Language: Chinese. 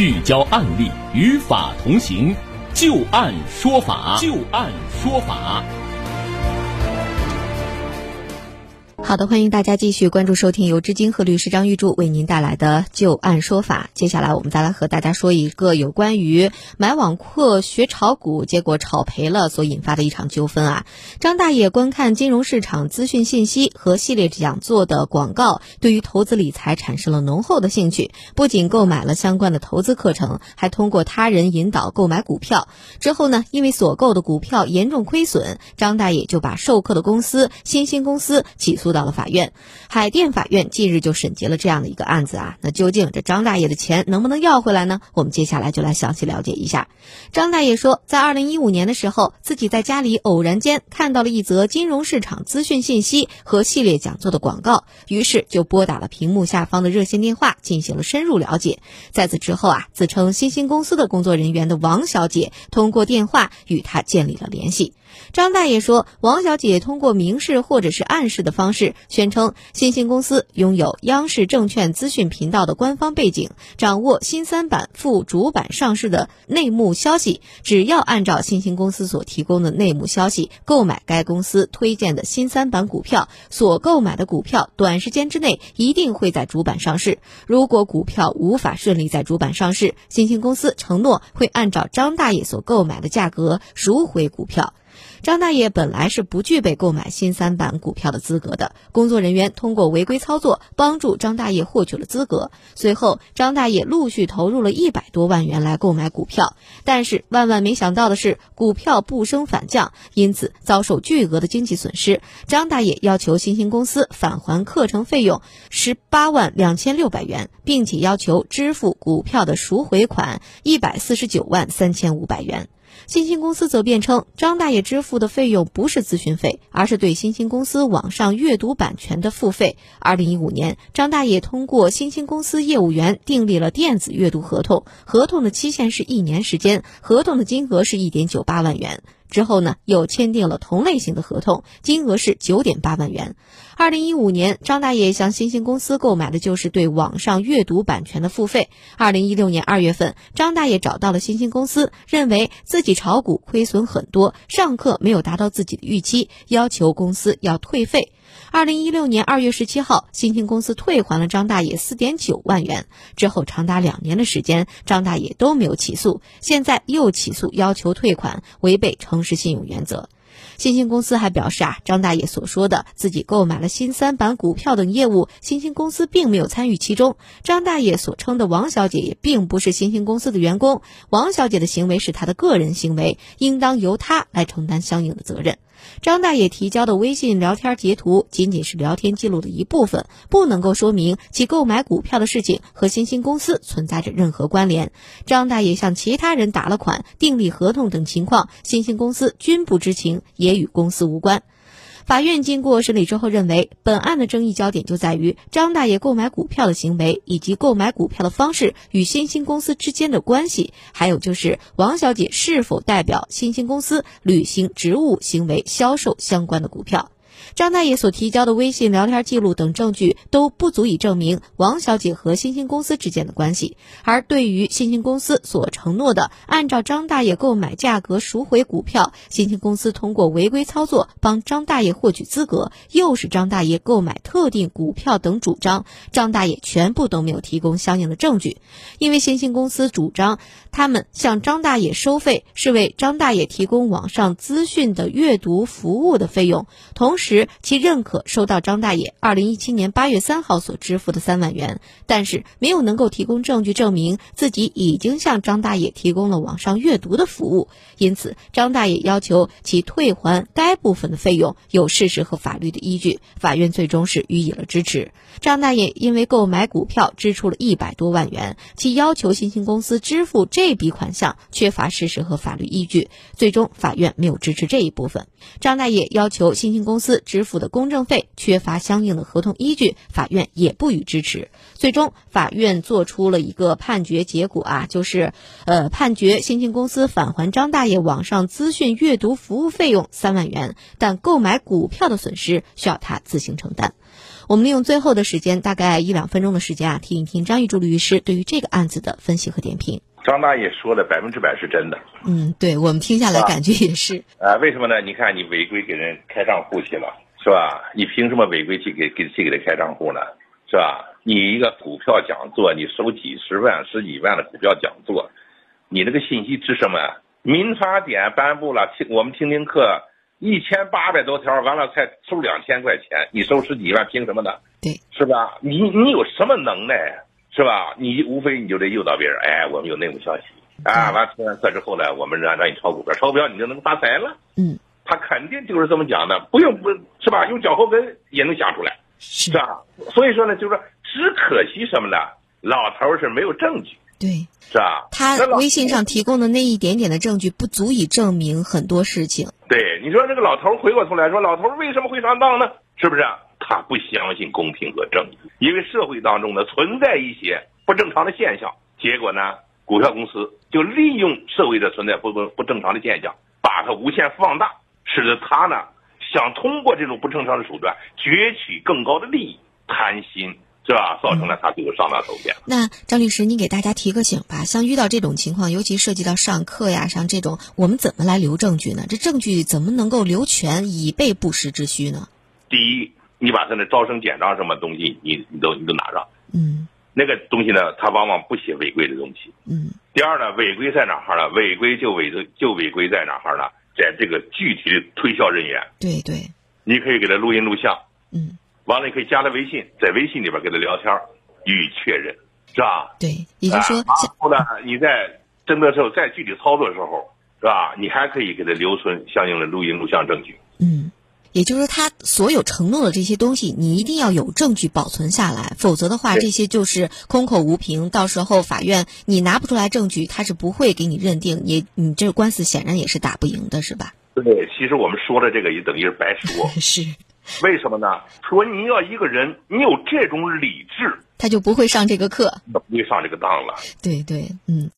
聚焦案例，与法同行，就案说法，就案说法。好的，欢迎大家继续关注收听由知金和律师张玉柱为您带来的就案说法。接下来我们再来和大家说一个有关于买网课学炒股，结果炒赔了所引发的一场纠纷啊。张大爷观看金融市场资讯信息和系列讲座的广告，对于投资理财产生了浓厚的兴趣，不仅购买了相关的投资课程，还通过他人引导购买股票。之后呢，因为所购的股票严重亏损，张大爷就把授课的公司新兴公司起诉到。到了法院，海淀法院近日就审结了这样的一个案子啊。那究竟这张大爷的钱能不能要回来呢？我们接下来就来详细了解一下。张大爷说，在二零一五年的时候，自己在家里偶然间看到了一则金融市场资讯信息和系列讲座的广告，于是就拨打了屏幕下方的热线电话进行了深入了解。在此之后啊，自称新兴公司的工作人员的王小姐通过电话与他建立了联系。张大爷说，王小姐通过明示或者是暗示的方式，宣称新兴公司拥有央视证券资讯频道的官方背景，掌握新三板赴主板上市的内幕消息。只要按照新兴公司所提供的内幕消息购买该公司推荐的新三板股票，所购买的股票短时间之内一定会在主板上市。如果股票无法顺利在主板上市，新兴公司承诺会按照张大爷所购买的价格赎回股票。张大爷本来是不具备购买新三板股票的资格的，工作人员通过违规操作帮助张大爷获取了资格。随后，张大爷陆续投入了一百多万元来购买股票，但是万万没想到的是，股票不升反降，因此遭受巨额的经济损失。张大爷要求新兴公司返还课程费用十八万两千六百元，并且要求支付股票的赎回款一百四十九万三千五百元。新兴公司则辩称，张大爷支付的费用不是咨询费，而是对新兴公司网上阅读版权的付费。二零一五年，张大爷通过新兴公司业务员订立了电子阅读合同，合同的期限是一年时间，合同的金额是一点九八万元。之后呢，又签订了同类型的合同，金额是九点八万元。二零一五年，张大爷向新兴公司购买的就是对网上阅读版权的付费。二零一六年二月份，张大爷找到了新兴公司，认为自己炒股亏损很多，上课没有达到自己的预期，要求公司要退费。二零一六年二月十七号，新兴公司退还了张大爷四点九万元。之后长达两年的时间，张大爷都没有起诉，现在又起诉要求退款，违背诚实信用原则。新兴公司还表示啊，张大爷所说的自己购买了新三板股票等业务，新兴公司并没有参与其中。张大爷所称的王小姐也并不是新兴公司的员工，王小姐的行为是她的个人行为，应当由她来承担相应的责任。张大爷提交的微信聊天截图仅仅是聊天记录的一部分，不能够说明其购买股票的事情和新兴公司存在着任何关联。张大爷向其他人打了款、订立合同等情况，新兴公司均不知情，也与公司无关。法院经过审理之后认为，本案的争议焦点就在于张大爷购买股票的行为以及购买股票的方式与新兴公司之间的关系，还有就是王小姐是否代表新兴公司履行职务行为销售相关的股票。张大爷所提交的微信聊天记录等证据都不足以证明王小姐和新兴公司之间的关系，而对于新兴公司所承诺的按照张大爷购买价格赎回股票，新兴公司通过违规操作帮张大爷获取资格，又是张大爷购买特定股票等主张，张大爷全部都没有提供相应的证据。因为新兴公司主张他们向张大爷收费是为张大爷提供网上资讯的阅读服务的费用，同时。其认可收到张大爷二零一七年八月三号所支付的三万元，但是没有能够提供证据证明自己已经向张大爷提供了网上阅读的服务，因此张大爷要求其退还该部分的费用，有事实和法律的依据。法院最终是予以了支持。张大爷因为购买股票支出了一百多万元，其要求新兴公司支付这笔款项缺乏事实和法律依据，最终法院没有支持这一部分。张大爷要求新兴公司。支付的公证费缺乏相应的合同依据，法院也不予支持。最终，法院作出了一个判决结果啊，就是，呃，判决新兴公司返还张大爷网上资讯阅读服务费用三万元，但购买股票的损失需要他自行承担。我们利用最后的时间，大概一两分钟的时间啊，听一听张玉柱律师对于这个案子的分析和点评。张大爷说的百分之百是真的。嗯，对我们听下来感觉也是。啊，为什么呢？你看你违规给人开账户去了，是吧？你凭什么违规去给给去给他开账户呢？是吧？你一个股票讲座，你收几十万、十几万的股票讲座，你那个信息值什么？民法典颁布了，听我们听听课，一千八百多条，完了才收两千块钱，你收十几万，凭什么呢？对，是吧？你你有什么能耐？是吧？你无非你就得诱导别人，哎，我们有内幕消息啊，完听完课之后呢，我们让让你炒股票，炒股票你就能发财了。嗯，他肯定就是这么讲的，不用不是吧？用脚后跟也能想出来，是吧？所以说呢，就是说，只可惜什么呢？老头是没有证据，对，是吧？他微信上提供的那一点点的证据，不足以证明很多事情。对，你说这个老头回过头来说，老头为什么会上当呢？是不是？他不相信公平和正义，因为社会当中呢存在一些不正常的现象，结果呢，股票公司就利用社会的存在不不不正常的现象，把它无限放大，使得他呢想通过这种不正常的手段攫取更高的利益，贪心是吧？造成了他最后上当受骗。那张律师，你给大家提个醒吧，像遇到这种情况，尤其涉及到上课呀，像这种，我们怎么来留证据呢？这证据怎么能够留全，以备不时之需呢？第一。你把他的招生简章什么东西，你你都你都拿上。嗯。那个东西呢，他往往不写违规的东西。嗯。第二呢，违规在哪哈呢？违规就违就违规在哪哈呢？在这个具体的推销人员。对对。你可以给他录音录像。嗯。完了，你可以加他微信，在微信里边跟他聊天，予以确认，是吧？对，也就是说，然后呢，你在真的时候在具体操作的时候，是吧？你还可以给他留存相应的录音录像证据。嗯。也就是说，他所有承诺的这些东西，你一定要有证据保存下来，否则的话，这些就是空口无凭。到时候法院你拿不出来证据，他是不会给你认定。你你这个官司显然也是打不赢的，是吧？对，其实我们说的这个也等于是白说。是，为什么呢？说你要一个人，你有这种理智，他就不会上这个课，不会上这个当了。对对，嗯。